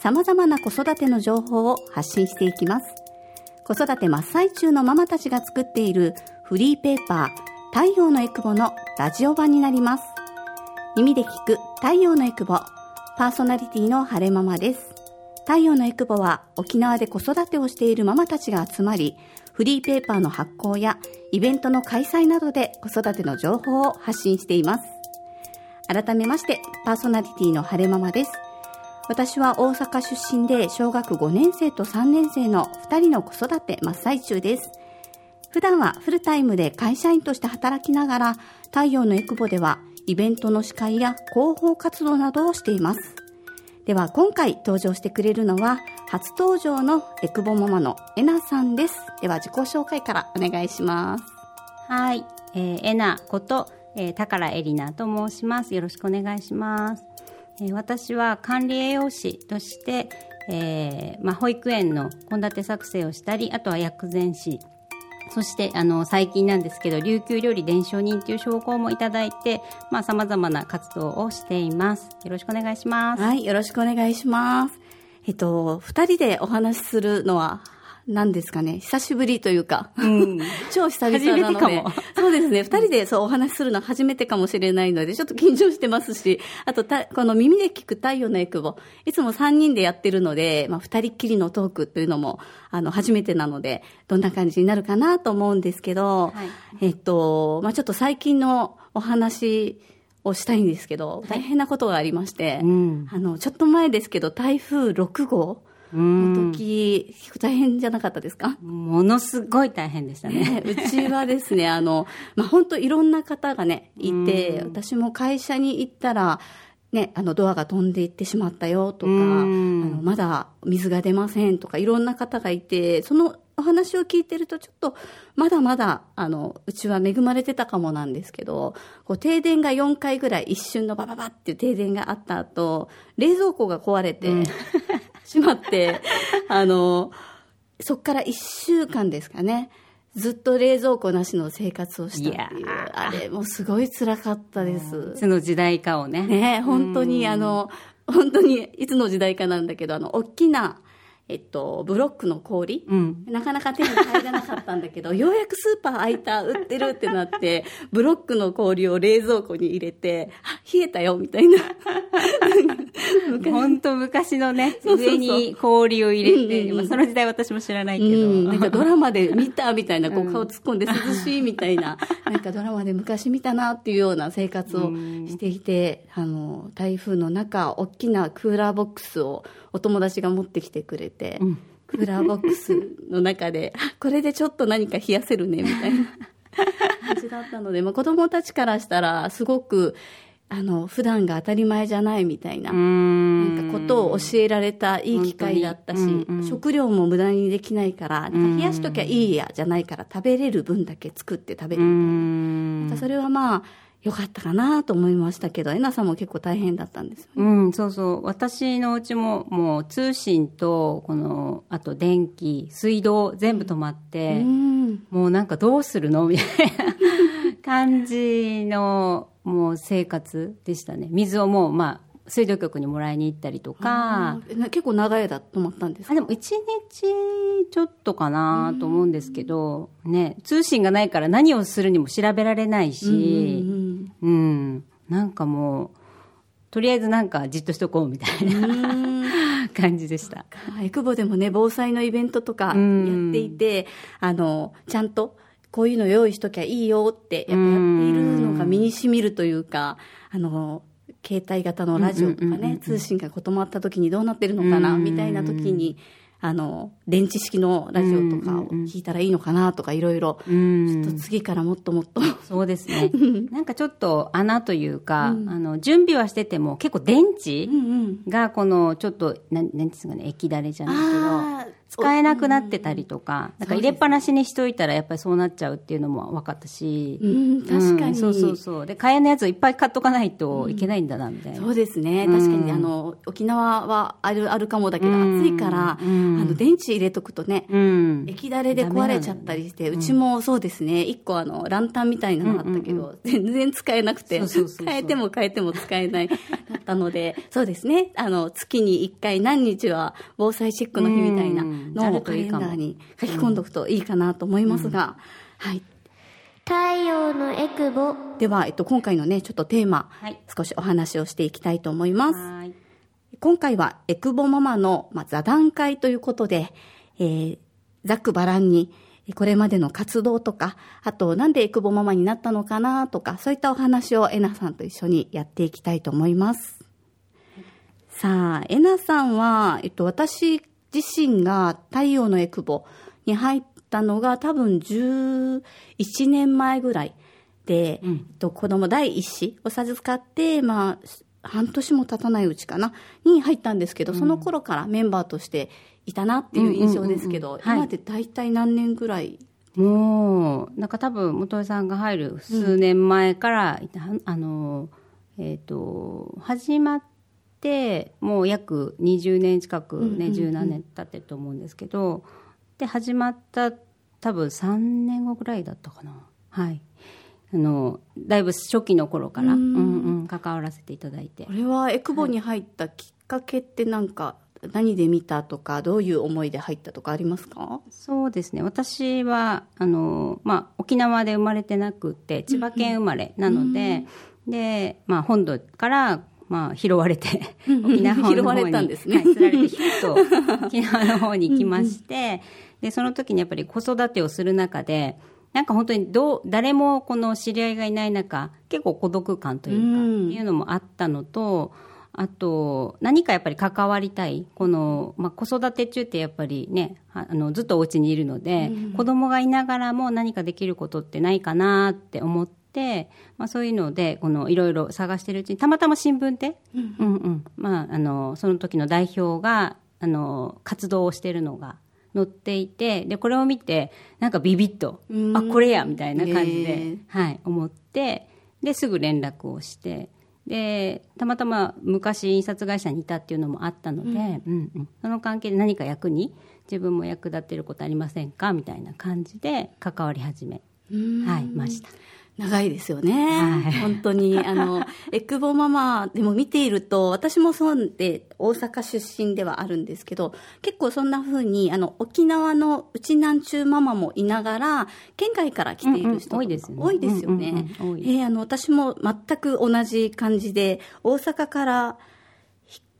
様々な子育ての情報を発信していきます。子育て真っ最中のママたちが作っているフリーペーパー太陽のエクボのラジオ版になります。耳で聞く太陽のエクボパーソナリティの晴れママです。太陽のエクボは沖縄で子育てをしているママたちが集まり、フリーペーパーの発行やイベントの開催などで子育ての情報を発信しています。改めまして、パーソナリティの晴れママです。私は大阪出身で小学5年生と3年生の2人の子育て真っ最中です。普段はフルタイムで会社員として働きながら、太陽のエクボではイベントの司会や広報活動などをしています。では今回登場してくれるのは初登場のエクボママのえなさんです。では自己紹介からお願いします。はい、えー、えなこと、えー、宝えりなと申します。よろしくお願いします。私は管理栄養士として、えーまあ、保育園の献立作成をしたり、あとは薬膳師、そしてあの最近なんですけど琉球料理伝承人という称号もいただいてまあ様々な活動をしています。よろしくお願いします。はいよろしくお願いします。えっと二人でお話しするのは何ですかね。久しぶりというか、うん、超久々なので。そうですね。二人でそうお話しするのは初めてかもしれないので、ちょっと緊張してますし、あとた、この耳で聞く太陽のエクボ、いつも三人でやってるので、まあ二人っきりのトークというのも、あの、初めてなので、どんな感じになるかなと思うんですけど、はい、えっと、まあちょっと最近のお話、をしたいんですけど、大変なことがありまして、うん、あの、ちょっと前ですけど、台風6号の時、大変じゃなかったですか？ものすごい大変でしたね。うちはですね、あの、まあ、本当いろんな方がね、いて、私も会社に行ったら、ね、あの、ドアが飛んでいってしまったよとか、あの、まだ水が出ませんとか、いろんな方がいて、そのお話を聞いてると、ちょっと、まだまだ、あの、うちは恵まれてたかもなんですけど、こう、停電が4回ぐらい一瞬のバババっていう停電があった後、冷蔵庫が壊れて、うんしまって、あの、そっから1週間ですかね。ずっと冷蔵庫なしの生活をしたっていう、あれもすごい辛かったです。いつの時代かをね。ね本当にあの、本当にいつの時代かなんだけど、あの、大きな、えっと、ブロックの氷、うん、なかなか手に入らなかったんだけど、ようやくスーパー開いた、売ってるってなって、ブロックの氷を冷蔵庫に入れて、あ、冷えたよ、みたいな。本当昔のね、上に氷を入れて、まあ、その時代私も知らないけど。うん、なんかドラマで見たみたいな、こう顔突っ込んで涼しいみたいな、なんかドラマで昔見たなっていうような生活をしていて、あの、台風の中、大きなクーラーボックスをお友達が持ってきてくれて、うん、クーラーボックスの中で、これでちょっと何か冷やせるね、みたいな感じだったので、まあ、子供たちからしたら、すごく、あの、普段が当たり前じゃないみたいな、なんかことを教えられたいい機会だったし、うんうん、食料も無駄にできないから、冷やしときゃいいやじゃないから、食べれる分だけ作って食べるみたいな。それはまあ、よかったかなと思いましたけど、えなさんも結構大変だったんですよね。うん、そうそう。私のうちももう通信と、この、あと電気、水道全部止まって、うん、もうなんかどうするの？みたいな感じの、もう生活でしたね。水をもう、まあ、水道局にもらいに行ったりとか。結構長い間止まったんですか？あでも一日ちょっとかなと思うんですけど、ね、通信がないから何をするにも調べられないし、うん、なんかもう、とりあえずなんかじっとしとこうみたいな 感じでした。エクボでもね、防災のイベントとかやっていて、あの、ちゃんとこういうの用意しときゃいいよって、やっぱやっているのが身に染みるというか、あの、携帯型のラジオとかね、通信が止まった時にどうなってるのかな、みたいな時に、あの、電池式のラジオとかを聞いたらいいのかなとかいろいろ、ちょっと次からもっともっと。そうですね。なんかちょっと穴というか、あの、準備はしてても結構電池がこのちょっと、なん、なんですかね、液だれじゃないけど、使えなくなってたりとか、なんか入れっぱなしにしといたらやっぱりそうなっちゃうっていうのも分かったし、うん、確かに、そうそうそう。で、替えのやつをいっぱい買っとかないといけないんだな、みたいな。そうですね。確かに、あの、沖縄はある、あるかもだけど、暑いから、あの、電池入れとくとね、液だれで壊れちゃったりして、うちもそうですね、一個あの、ランタンみたいなのあったけど、全然使えなくて、変えても変えても使えない、だったので、そうですね、あの、月に一回何日は防災チェックの日みたいなのをカレンダーに書き込んでおくといいかなと思いますが、はい。太陽のエクボ。では、えっと、今回のね、ちょっとテーマ、はい、少しお話をしていきたいと思います。今回は、エクボママの、まあ、座談会ということで、えー、ざっくばらんに、これまでの活動とか、あと、なんでエクボママになったのかなとか、そういったお話をえなさんと一緒にやっていきたいと思います。さあ、えなさんは、えっと、私自身が太陽のエクボに入ったのが多分11年前ぐらいで、うん、と子供第一子を授かって、まあ、半年も経たないうちかな、に入ったんですけど、その頃からメンバーとしていたなっていう印象ですけど、今で大体何年ぐらい？もう、なんか多分、元井さんが入る数年前から、うん、あの、えっ、ー、と、始まっってもう約20年近くね、十何年経ってると思うんですけどで始まった多分3年後ぐらいだったかな。はい。あのだいぶ初期の頃から、うん。うん、関わらせていただいて。これはエクボに入ったきっかけって何か、何で見たとかどういう思いで入ったとかありますか？そうですね。私はあの、まあ、沖縄で生まれてなくて千葉県生まれなので、で、まあ、本土からまあ、拾われて、沖縄の方に、拾われたんですね。はい、釣られて、ヒッと沖縄の方に来まして、で、その時にやっぱり子育てをする中で、なんか本当にどう、誰もこの知り合いがいない中、結構孤独感というか、っていうのもあったのと、あと、何かやっぱり関わりたい。この、まあ、子育て中ってやっぱりね、あの、ずっとお家にいるので、うん、子供がいながらも何かできることってないかなって思って、まあ、そういうのでこのいろいろ探してるうちにたまたま新聞で、うん。うんうん。まあ、あのその時の代表があの活動をしてるのが載っていてでこれを見てなんかビビッとあこれやみたいな感じで、はい、思ってですぐ連絡をしてでたまたま昔印刷会社にいたっていうのもあったので、うん。うんうん、その関係で何か役に自分も役立ってることありませんかみたいな感じで関わり始め、はい、ました。長いですよね。はい、本当に、あの、エクボママでも見ていると、私もそうで、大阪出身ではあるんですけど、結構そんな風に、あの、沖縄のうちなんちゅうママもいながら、県外から来ている人、うんうん、多いですよね。多いですよね。うんうん、えー、あの、私も全く同じ感じで、大阪から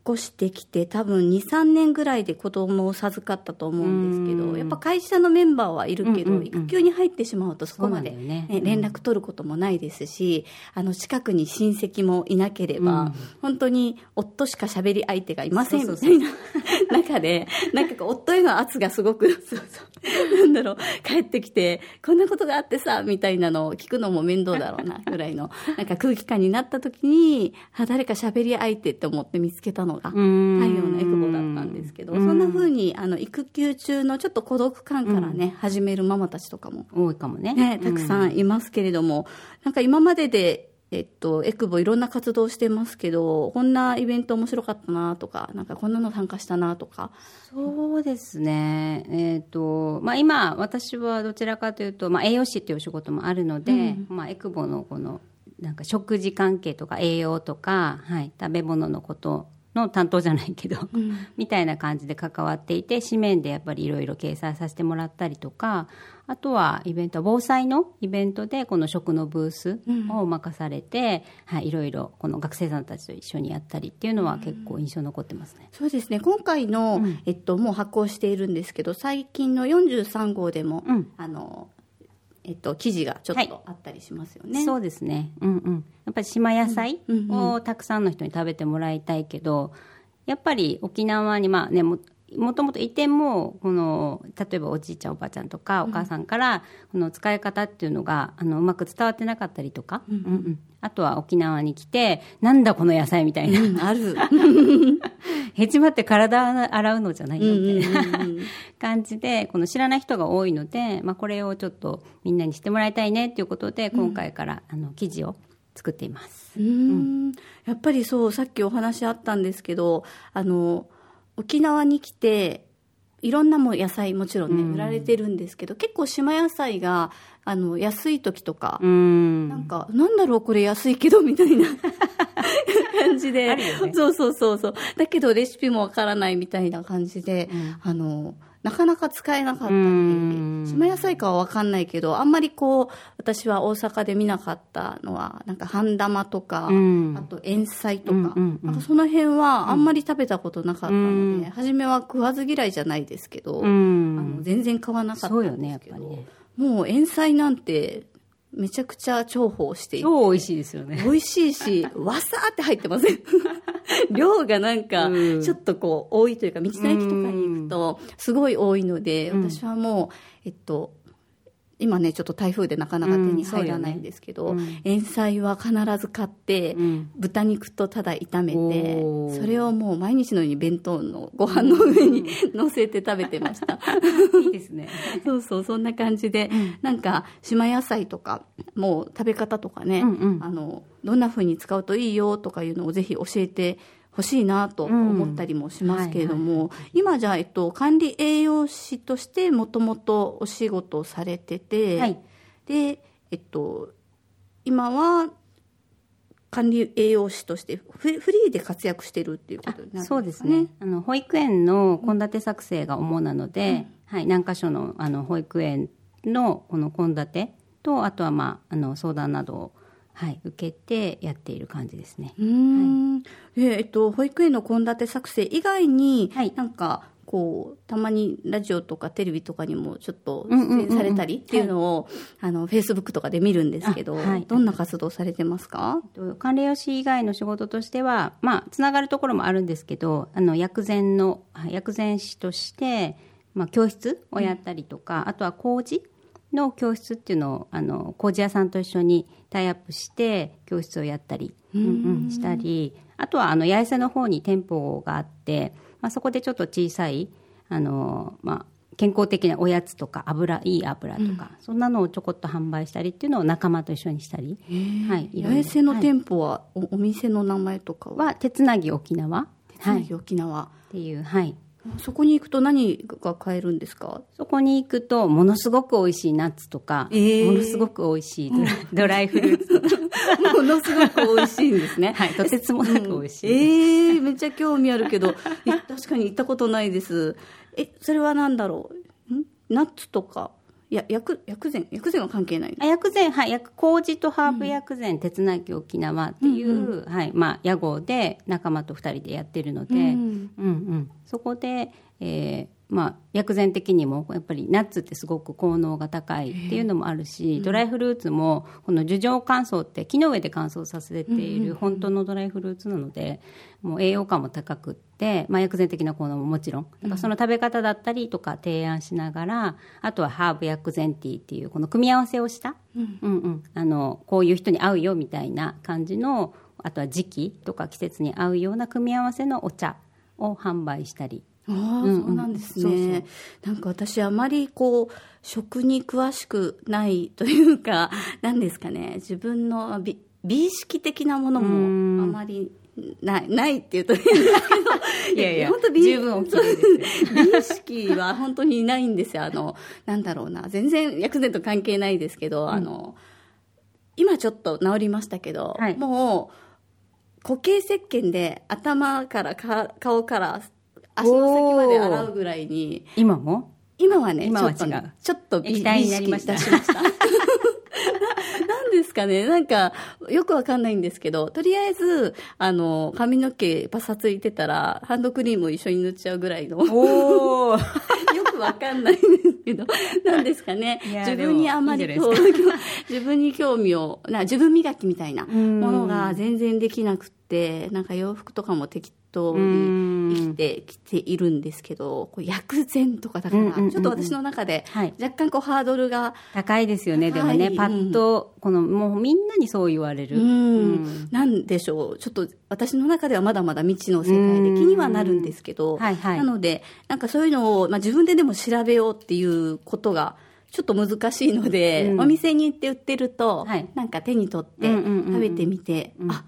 越してきて多分23年ぐらいで子供を授かったと思うんですけどやっぱ会社のメンバーはいるけど、うんうんうん、育休に入ってしまうとそこまで、ね、ね、連絡取ることもないですし、あの近くに親戚もいなければ、うん、本当に夫しか喋り相手がいませんみたいな 中でなんか夫への圧がすごくそうそう。なんだろう帰ってきてこんなことがあってさみたいなのを聞くのも面倒だろうなぐらいのなんか空気感になった時にあ誰か喋り相手って思って見つけたのが太陽のエクボだったんですけどそんな風にあの育休中のちょっと孤独感からね、始めるママたちとかも。多いかもね。ねたくさんいますけれども、なんか今まででえっと、エクボいろんな活動してますけど、こんなイベント面白かったなとか、なんかこんなの参加したなとか。そうですね。えっ、と、まあ今、私はどちらかというと、まあ栄養士っていうお仕事もあるので、うん、まあエクボのこの、なんか食事関係とか栄養とか、はい、食べ物のことの担当じゃないけど、うん、みたいな感じで関わっていて紙面でやっぱりいろいろ掲載させてもらったりとかあとはイベント防災のイベントでこの食のブースを任されて、うん、はい、いろいろこの学生さんたちと一緒にやったりっていうのは結構印象残ってますね。うん、そうですね。今回の、うん、えっと、もう発行しているんですけど最近の43号でも、あのえっと、記事がちょっとあったりしますよね。はい、そうですね。うんうん。やっぱり島野菜をたくさんの人に食べてもらいたいけど、やっぱり沖縄にまあね、もともといてもこの例えばおじいちゃんおばあちゃんとかお母さんからこの使い方っていうのがあのうまく伝わってなかったりとか、うんうんあとは沖縄に来てなんだこの野菜みたいな、うんある。へちまって体洗うのじゃないよみたいな。感じでこの知らない人が多いので、まあ、これをちょっとみんなにしてもらいたいねっていうことで今回からあの記事を作っています。うーん。やっぱりそうさっきお話あったんですけどあの沖縄に来ていろんなもう野菜もちろんね、うん。売られてるんですけど結構島野菜があの安い時とか、うん。なんかなんだろうこれ安いけどみたいな 感じで、ね。そうそうそうそう。だけどレシピもわからないみたいな感じで、あのなかなか使えなかったり。うん。島野菜かはわかんないけどあんまりこう私は大阪で見なかったのはなんか半玉とか、うん。あと塩菜とか,、うんうんうん。なんかその辺はあんまり食べたことなかったので、うん。初めは食わず嫌いじゃないですけど、うあのん全然買わなかったそうんよねですけど、やっぱりね。もう塩菜なんてめちゃくちゃ重宝していて超美味しいですよね。美味しいし、わさーって入ってません？量がなんか、うん。ちょっとこう、多いというか、道の駅とかに行くと、すごい多いので、うん。私はもう、えっと、今ね、ちょっと台風でなかなか手に入らないんですけど、うんそうよね塩菜は必ず買って、うん。豚肉とただ炒めてそれをもう毎日のように弁当のご飯の上に 乗せて食べてました。いいですね。そうそうそんな感じで、なんか島野菜とかもう食べ方とかね、うんうん。あのどんな風に使うといいよとかいうのをぜひ教えてほしいなと思ったりもしますけれども、今じゃあ、えっと、管理栄養士としてもともとお仕事をされてて、はい。で、えっと、今は管理栄養士としてフフリーで活躍してるっていうことになるんですかそうですね。あの保育園の献立作成が主なので、はい、何箇所のあの保育園のこの献立とあとはまああの相談などをはい受けてやっている感じですね。うーん、でえっと、保育園の献立作成以外に、はい。なんかこうたまにラジオとかテレビとかにもちょっとうんうんうんうん。出演されたりっていうのを、あのフェイスブックとかで見るんですけど、あはい。どんな活動されてますか、と管理栄養士以外の仕事としては、まあ、つながるところもあるんですけどあの薬膳のはい薬膳師として、まあ、教室をやったりとか、あとは麹の教室っていうのをあの麹屋さんと一緒にタイアップして教室をやったり、うんうんしたりあとはあの八重瀬の方に店舗があって、まあ、そこでちょっと小さいあの、まあ、健康的なおやつとか油いい油とか、そんなのをちょこっと販売したりっていうのを仲間と一緒にしたり、はい、い八重瀬の店舗は、おお店の名前とかは、は手つなぎ沖縄。つなぎ沖縄、っていう、はい、そこに行くと何が買えるんですか？そこに行くとものすごく美味しいナッツとか、えー。ものすごく美味しいドライフルーツとか、ものすごく美味しいんですね。はい、とてつもなく美味しい、ええめっちゃ興味あるけど、い確かに行ったことないです。え、それは何だろう？ん？ナッツとか、いや、薬、薬膳薬膳は関係ない。あ薬膳、はい、薬麹とハーブ薬膳、手つなぎ沖縄っていう、はいまあ、屋号で仲間と2人でやってるので、うんうん。うんそこで、えーまあ、薬膳的にもやっぱりナッツってすごく効能が高いっていうのもあるし、ドライフルーツもこの樹状乾燥って木の上で乾燥させている本当のドライフルーツなのでもう栄養価も高くって、まあ、薬膳的な効能ももちろん。だからその食べ方だったりとか提案しながらあとはハーブ薬膳ティーっていうこの組み合わせをした、うん。うんあのこういう人に合うよみたいな感じのあとは時期とか季節に合うような組み合わせのお茶を販売したり。ああ、うんうん。そうなんですね。なんか私あまりこう、食に詳しくないというか、なんですかね、自分の美美意識的なものもあまりない、ないっていうと変ですけど、いやいや本当美十分美意識は本当にないんですよ。あの、なんだろうな、全然薬膳と関係ないですけど、あの、今ちょっと治りましたけど、はい。もう、固形石鹸で頭からか顔から足の先まで洗うぐらいに、今も？今はね、今はちょっとね違うちょっと美意識出しました。ななんですかね。なんか、よくわかんないんですけど、とりあえず、あの、髪の毛パサついてたら、ハンドクリームを一緒に塗っちゃうぐらいの、よおおくわかんないんですけど、なんですかね。自分にあまりいい 自分に興味を、な自分磨きみたいなものが全然できなくって、ってなんか洋服とかも適当に生きてきているんですけどこう薬膳とかだからちょっと私の中ではい。若干こうハードルが、高いですよね、でもね、はい。パッと、この、もうみんなにそう言われる。うん。なんでしょう。ちょっと私の中ではまだまだ未知の世界で気にはなるんですけど、はいはい。なのでなんかそういうのを、まあ、自分ででも調べようっていうことがちょっと難しいので、うん。お店に行って売ってると、はい。なんか手に取ってうんうんうんうん。食べてみて、あ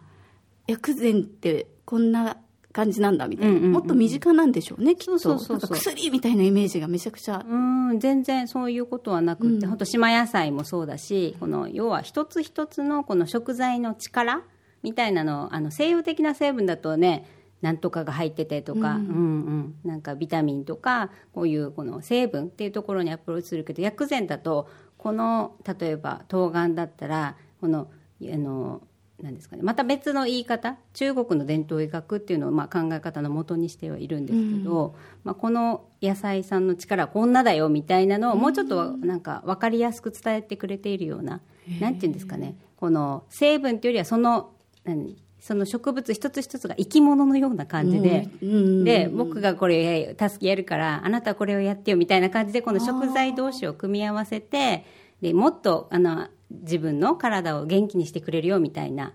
薬膳ってこんな感じなんだみたいな、うんうんうん。もっと身近なんでしょうねきっと。そうそうそう薬みたいなイメージがめちゃくちゃ。うん全然そういうことはなくって、うん。本当島野菜もそうだしこの要は一つ一つのこの食材の力みたいなのあの西洋的な成分だとねなんとかが入っててとか、うんうん。なんかビタミンとかこういうこの成分っていうところにアプローチするけど薬膳だとこの例えば冬瓜だったらこのあのなんですかね、また別の言い方中国の伝統医学っていうのをまあ考え方のもとにしてはいるんですけど、まあ、この野菜さんの力はこんなだよみたいなのをもうちょっとなんか分かりやすく伝えてくれているような、なんていうんですかね。この成分っていうよりはその何その植物一つ一つが生き物のような感じで、うん。で僕がこれ助けやるからあなたはこれをやってよみたいな感じでこの食材同士を組み合わせてでもっとあの自分の体を元気にしてくれるよみたいな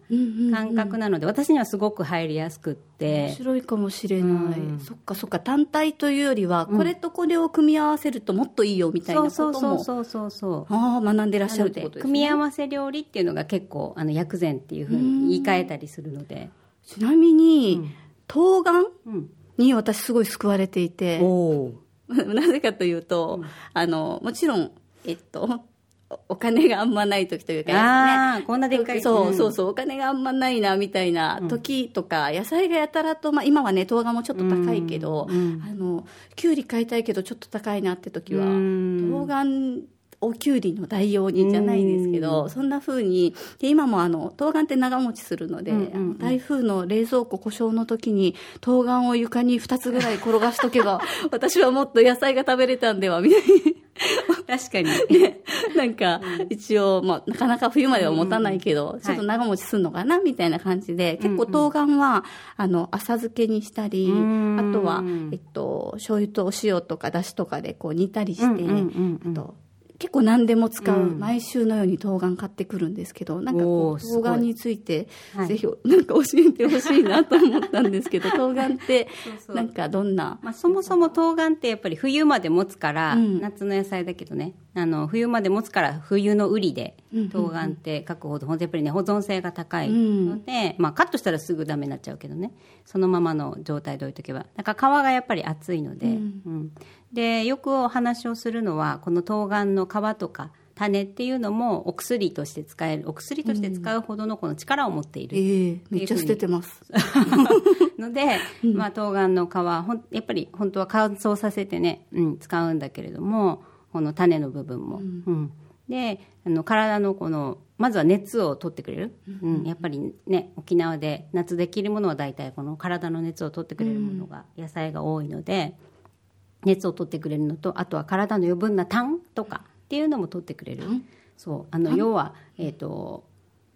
感覚なので、私にはすごく入りやすくって。面白いかもしれない、そっかそっか単体というよりは、これとこれを組み合わせるともっといいよみたいなそうことも。そうそうそうそうああ学んでらっしゃるってことですね。で組み合わせ料理っていうのが結構あの薬膳っていうふうに言い換えたりするので、ちなみに、冬瓜うん、に私すごい救われていて、お なぜかというと、あのもちろんえっとおお金があんまない時というかねああこんなでっかいそうそうそうお金があんまないなみたいな時とか、野菜がやたらと、まあ、今はね冬瓜もちょっと高いけど、あのきゅうり買いたいけどちょっと高いなって時は、うん。冬瓜おきゅうりの代用にじゃないですけど、そんな風にで今もあの冬瓜って長持ちするので、うんうんうん。台風の冷蔵庫故障の時に冬瓜を床に2つぐらい転がしとけば 私はもっと野菜が食べれたんではみたいに。確かに。なんか、一応、まあ、なかなか冬までは持たないけど、ちょっと長持ちするのかな、みたいな感じで、結構冬瓜は、あの、浅漬けにしたり、ん。あとは、えっと、醤油とお塩とか、だしとかでこう煮たりして、うんうんうんうん。あと、結構何でも使う、毎週のように冬瓜買ってくるんですけど、なんかこう、冬瓜について、はい。ぜひ、なんか教えてほしいなと思ったんですけど、冬瓜ってなんかどんな、まあ、そもそも冬瓜ってやっぱり冬まで持つから、うん。夏の野菜だけどねあの冬まで持つから冬の売りで冬瓜って書くほど、ほんとやっぱりね保存性が高いので、まあ、カットしたらすぐダメになっちゃうけどね。そのままの状態で置いとけば。だから皮がやっぱり厚いので,、うん。でよくお話をするのはこの冬瓜の皮とか種っていうのもお薬として使えるお薬として使うほどのこの力を持っている、ええめっちゃ捨ててます。ので、まあ、冬瓜の皮ほんやっぱり本当は乾燥させてね、うん、使うんだけれどもこの種の部分も、うん。であの体のこのまずは熱を取ってくれる、うん。やっぱりね沖縄で夏できるものは大体この体の熱を取ってくれるものが、野菜が多いので熱を取ってくれるのとあとは体の余分な痰とかっていうのも取ってくれる、そう。あの要は、えー、と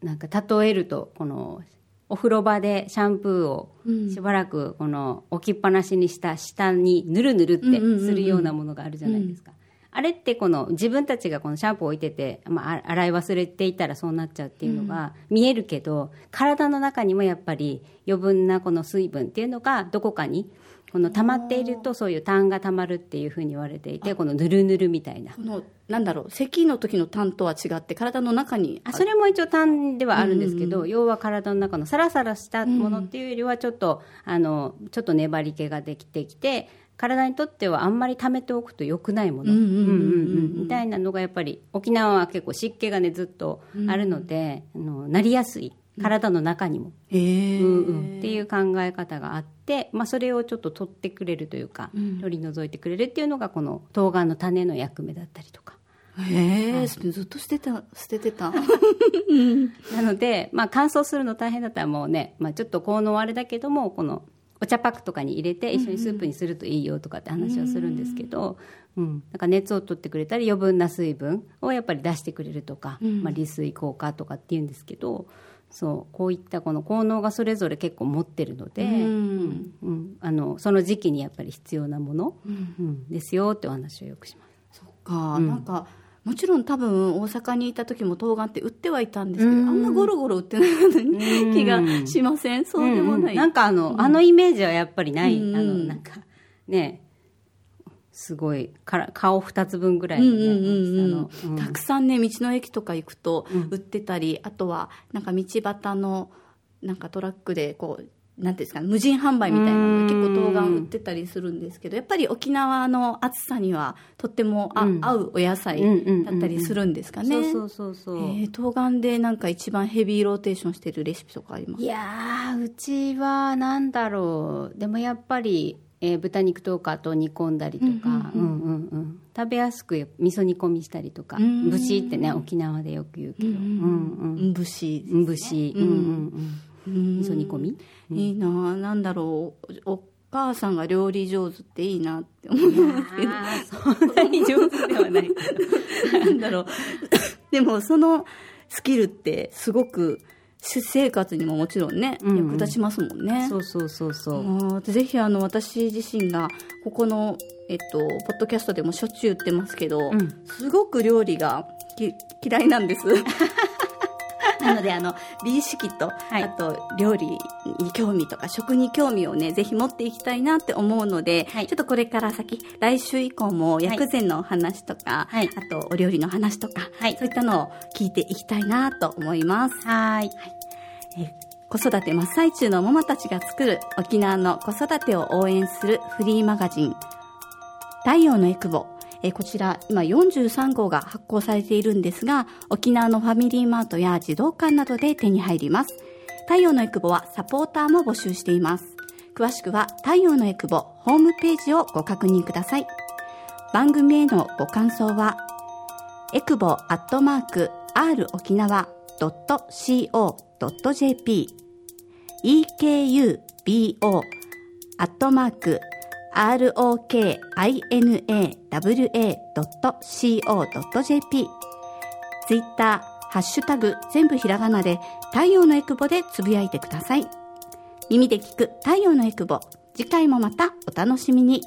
なんか例えるとこのお風呂場でシャンプーをしばらくこの置きっぱなしにした下にぬるぬるってするようなものがあるじゃないですか。あれってこの自分たちがこのシャンプーを置いてて、まあ、あ洗い忘れていたらそうなっちゃうっていうのが見えるけど、体の中にもやっぱり余分なこの水分っていうのがどこかにこの溜まっているとそういう痰が溜まるっていうふうに言われていてこのぬるぬるみたいな。このなんだろう咳の時の痰とは違って体の中にあそれも一応痰ではあるんですけど、要は体の中のサラサラしたものっていうよりはちょっと、あのちょっと粘り気ができてきて体にとってはあんまり溜めておくと良くないもの。うんうんうんみたいなのがやっぱり沖縄は結構湿気がねずっとあるので、あのなりやすい。体の中にも、うんうん。っていう考え方があって、まあ、それをちょっと取ってくれるというか、取り除いてくれるっていうのがこの冬瓜の種の役目だったりとか。へえずっと捨てた捨ててた？なので、まあ、乾燥するの大変だったらもうね、まあ、ちょっと効能はあれだけどもこのお茶パックとかに入れて一緒にスープにするといいよとかって話はするんですけど、うん、だから熱を取ってくれたり余分な水分をやっぱり出してくれるとか、まあ、利水効果とかっていうんですけどそうこういったこの効能がそれぞれ結構持ってるので、うん。うん。あのその時期にやっぱり必要なもの、うん。ですよってお話をよくします。そっか、なんかもちろん多分大阪にいた時も冬瓜って売ってはいたんですけど、あんなゴロゴロ売ってない気がしません、そうでもない、うんうん。なんかあの、あのイメージはやっぱりない、うん。あのなんかね。すごいから顔二つ分ぐらいのたくさんね道の駅とか行くと売ってたり、あとはなんか道端のなんかトラックでこうなんていうんですかね無人販売みたいなのが結構冬瓜売ってたりするんですけどやっぱり沖縄の暑さにはとってもあ、うん合うお野菜だったりするんですかね、そうそうそうそう、えー冬瓜でなんか一番ヘビーローテーションしてるレシピとかあります？いやーうちはなんだろう。でもやっぱり、えー豚肉とかと煮込んだりとか、うんうんうん食べやすく味噌煮込みしたりとか。ん。節ってね沖縄でよく言うけど、うんうん節うん節、うんうん。うん、味噌煮込み？いいなあなんだろうおお母さんが料理上手っていいなって思いますけどそんなに上手ではない。けどなんだろう。でもそのスキルってすごく私生活にももちろんね、うんうん。役立ちますもんね。そうそうそうそう、ぜひあの私自身がここの、えっと、ポッドキャストでもしょっちゅう言ってますけど、ん。すごく料理がき 嫌いなんですなのであの美意識と、い。あと料理に興味とか食に興味をねぜひ持っていきたいなって思うので、はい。ちょっとこれから先来週以降も薬膳のお話とか、はい。あとお料理の話とか、はい。そういったのを聞いていきたいなと思います。はーい。えー子育て真っ最中のママたちが作る沖縄の子育てを応援するフリーマガジン太陽のエクボえこちら今43号が発行されているんですが沖縄のファミリーマートや児童館などで手に入ります。太陽のエクボはサポーターも募集しています。詳しくは太陽のエクボホームページをご確認ください。番組へのご感想はエクボアットマーク r 沖縄 .co.jp ekubo アットマーク rokinawa.co.jp ツイッター、ハッシュタグ、全部ひらがなで太陽のエクボでつぶやいてください。耳で聞く太陽のエクボ。次回もまたお楽しみに。